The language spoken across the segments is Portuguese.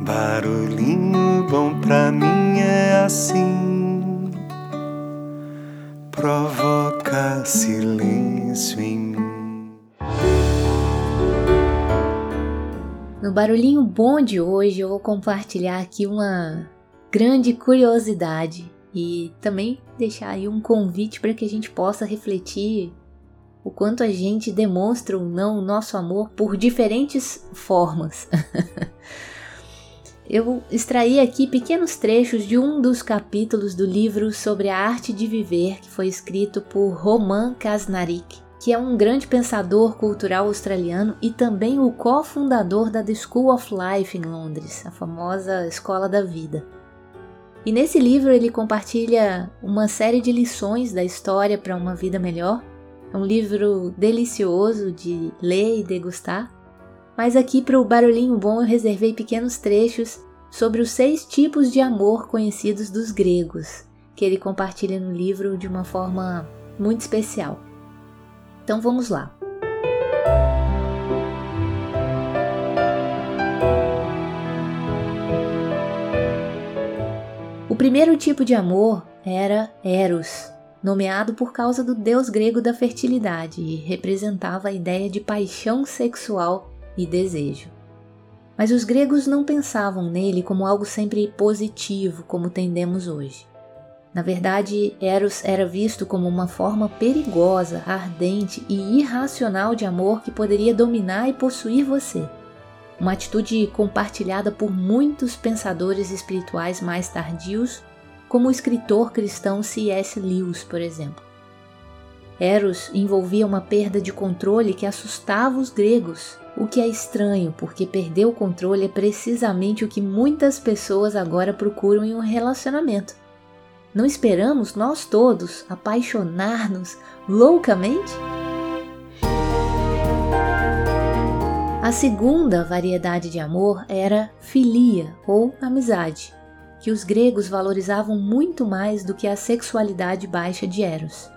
Barulhinho bom pra mim é assim, provoca silêncio em mim. No barulhinho bom de hoje, eu vou compartilhar aqui uma grande curiosidade e também deixar aí um convite para que a gente possa refletir o quanto a gente demonstra ou não o nosso amor por diferentes formas. Eu extraí aqui pequenos trechos de um dos capítulos do livro sobre a arte de viver que foi escrito por Roman Kasnarik, que é um grande pensador cultural australiano e também o cofundador da The School of Life em Londres, a famosa Escola da Vida. E nesse livro ele compartilha uma série de lições da história para uma vida melhor. É um livro delicioso de ler e degustar mas aqui para o barulhinho bom eu reservei pequenos trechos sobre os seis tipos de amor conhecidos dos gregos, que ele compartilha no livro de uma forma muito especial. Então vamos lá. O primeiro tipo de amor era Eros, nomeado por causa do deus grego da fertilidade e representava a ideia de paixão sexual e desejo. Mas os gregos não pensavam nele como algo sempre positivo, como tendemos hoje. Na verdade, Eros era visto como uma forma perigosa, ardente e irracional de amor que poderia dominar e possuir você. Uma atitude compartilhada por muitos pensadores espirituais mais tardios, como o escritor cristão C.S. Lewis, por exemplo. Eros envolvia uma perda de controle que assustava os gregos, o que é estranho, porque perder o controle é precisamente o que muitas pessoas agora procuram em um relacionamento. Não esperamos nós todos apaixonar-nos loucamente? A segunda variedade de amor era filia ou amizade, que os gregos valorizavam muito mais do que a sexualidade baixa de Eros.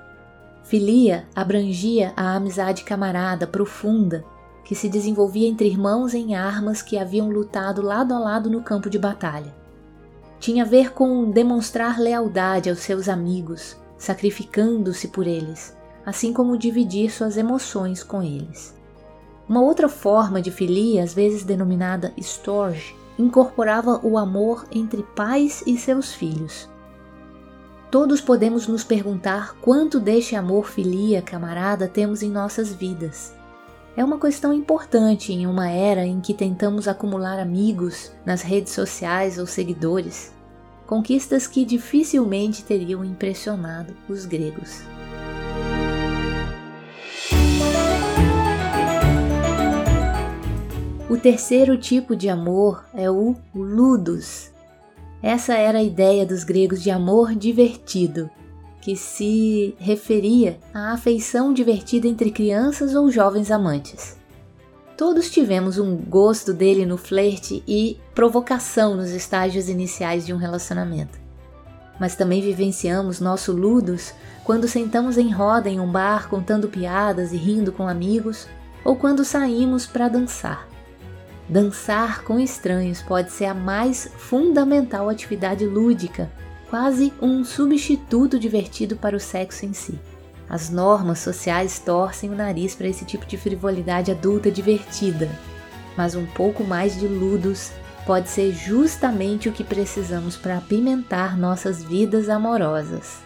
Filia abrangia a amizade camarada profunda que se desenvolvia entre irmãos em armas que haviam lutado lado a lado no campo de batalha. Tinha a ver com demonstrar lealdade aos seus amigos, sacrificando-se por eles, assim como dividir suas emoções com eles. Uma outra forma de filia, às vezes denominada storge, incorporava o amor entre pais e seus filhos. Todos podemos nos perguntar quanto deste amor filia, camarada, temos em nossas vidas. É uma questão importante em uma era em que tentamos acumular amigos nas redes sociais ou seguidores, conquistas que dificilmente teriam impressionado os gregos. O terceiro tipo de amor é o ludus, essa era a ideia dos gregos de amor divertido, que se referia à afeição divertida entre crianças ou jovens amantes. Todos tivemos um gosto dele no flerte e provocação nos estágios iniciais de um relacionamento. Mas também vivenciamos nosso ludos quando sentamos em roda em um bar contando piadas e rindo com amigos, ou quando saímos para dançar. Dançar com estranhos pode ser a mais fundamental atividade lúdica, quase um substituto divertido para o sexo em si. As normas sociais torcem o nariz para esse tipo de frivolidade adulta divertida, mas um pouco mais de ludos pode ser justamente o que precisamos para apimentar nossas vidas amorosas.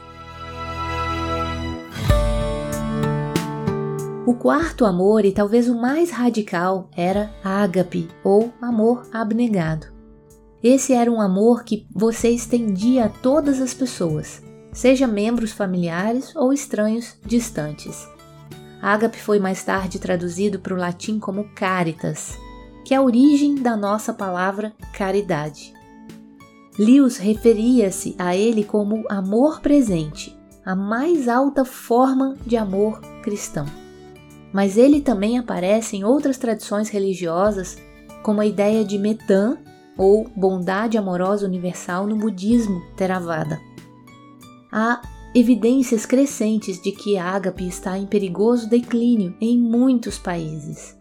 O quarto amor, e talvez o mais radical, era ágape, ou amor abnegado. Esse era um amor que você estendia a todas as pessoas, seja membros familiares ou estranhos distantes. Ágape foi mais tarde traduzido para o latim como caritas, que é a origem da nossa palavra caridade. Lewis referia-se a ele como amor presente, a mais alta forma de amor cristão mas ele também aparece em outras tradições religiosas, como a ideia de Metan, ou bondade amorosa universal no budismo Theravada. Há evidências crescentes de que a ágape está em perigoso declínio em muitos países.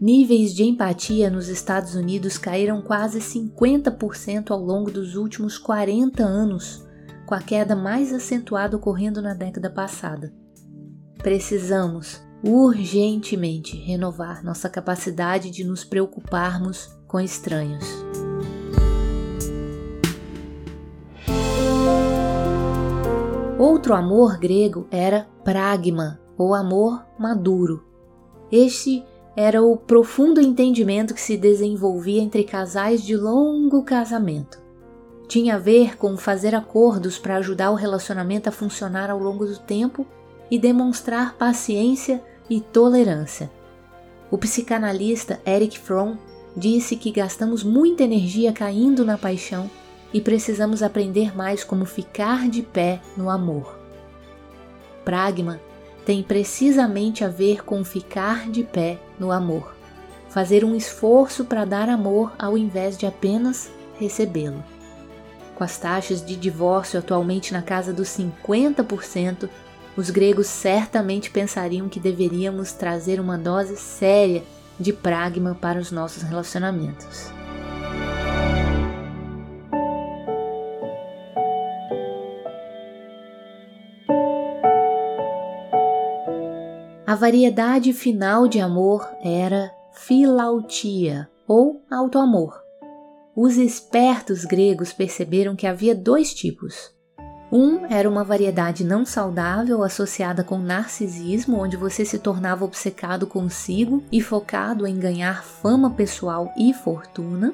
níveis de empatia nos Estados Unidos caíram quase 50% ao longo dos últimos 40 anos, com a queda mais acentuada ocorrendo na década passada. Precisamos urgentemente renovar nossa capacidade de nos preocuparmos com estranhos. Outro amor grego era pragma, ou amor maduro. Este era o profundo entendimento que se desenvolvia entre casais de longo casamento. Tinha a ver com fazer acordos para ajudar o relacionamento a funcionar ao longo do tempo e demonstrar paciência e tolerância. O psicanalista Eric Fromm disse que gastamos muita energia caindo na paixão e precisamos aprender mais como ficar de pé no amor. Pragma tem precisamente a ver com ficar de pé no amor, fazer um esforço para dar amor ao invés de apenas recebê-lo. Com as taxas de divórcio atualmente na casa dos 50%, os gregos certamente pensariam que deveríamos trazer uma dose séria de pragma para os nossos relacionamentos. A variedade final de amor era filautia ou autoamor. Os espertos gregos perceberam que havia dois tipos. Um era uma variedade não saudável associada com narcisismo, onde você se tornava obcecado consigo e focado em ganhar fama pessoal e fortuna.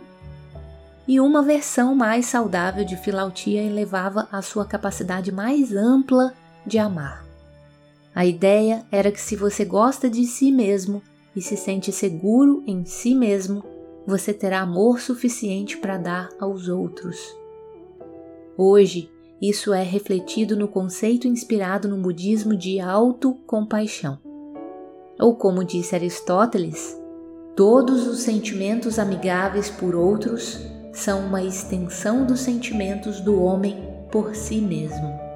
E uma versão mais saudável de filautia elevava a sua capacidade mais ampla de amar. A ideia era que se você gosta de si mesmo e se sente seguro em si mesmo, você terá amor suficiente para dar aos outros. Hoje, isso é refletido no conceito inspirado no budismo de autocompaixão. Ou como disse Aristóteles, todos os sentimentos amigáveis por outros são uma extensão dos sentimentos do homem por si mesmo.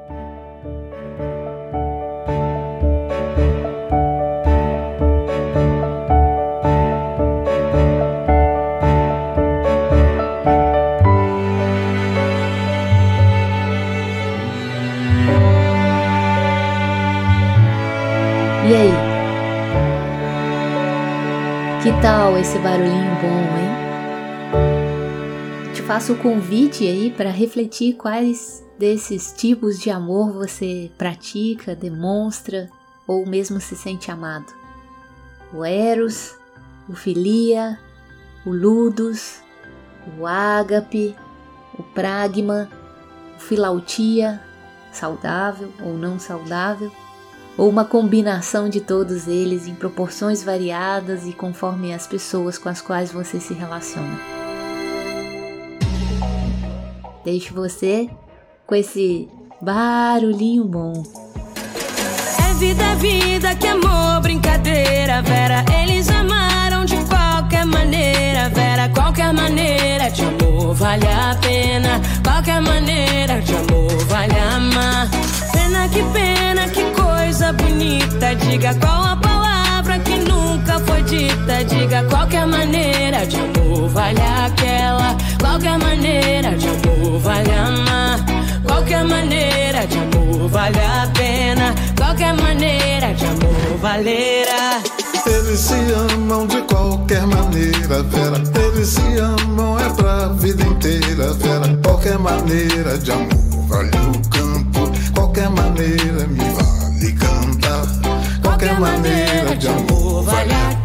E aí? Que tal esse barulhinho bom, hein? Te faço o convite aí para refletir quais desses tipos de amor você pratica, demonstra ou mesmo se sente amado. O Eros, o Filia, o Ludus, o Ágape, o Pragma, o Filautia, saudável ou não saudável, ou uma combinação de todos eles em proporções variadas e conforme as pessoas com as quais você se relaciona. Deixo você com esse barulhinho bom. É vida, é vida, que amor, brincadeira, Vera. Eles amaram de qualquer maneira, Vera. Qualquer maneira de amor vale a pena. Qualquer maneira de amor vale amar. Pena que pena, que bonita. Diga qual a palavra que nunca foi dita. Diga qualquer maneira de amor vale aquela. Qualquer maneira de amor vale amar. Qualquer maneira de amor vale a pena. Qualquer maneira de amor valerá. Eles se amam de qualquer maneira, Vera. Eles se amam é pra vida inteira, Vera. Qualquer maneira de amor vale o campo. Qualquer maneira me vale cantar. Qualquer maneira de amor vale a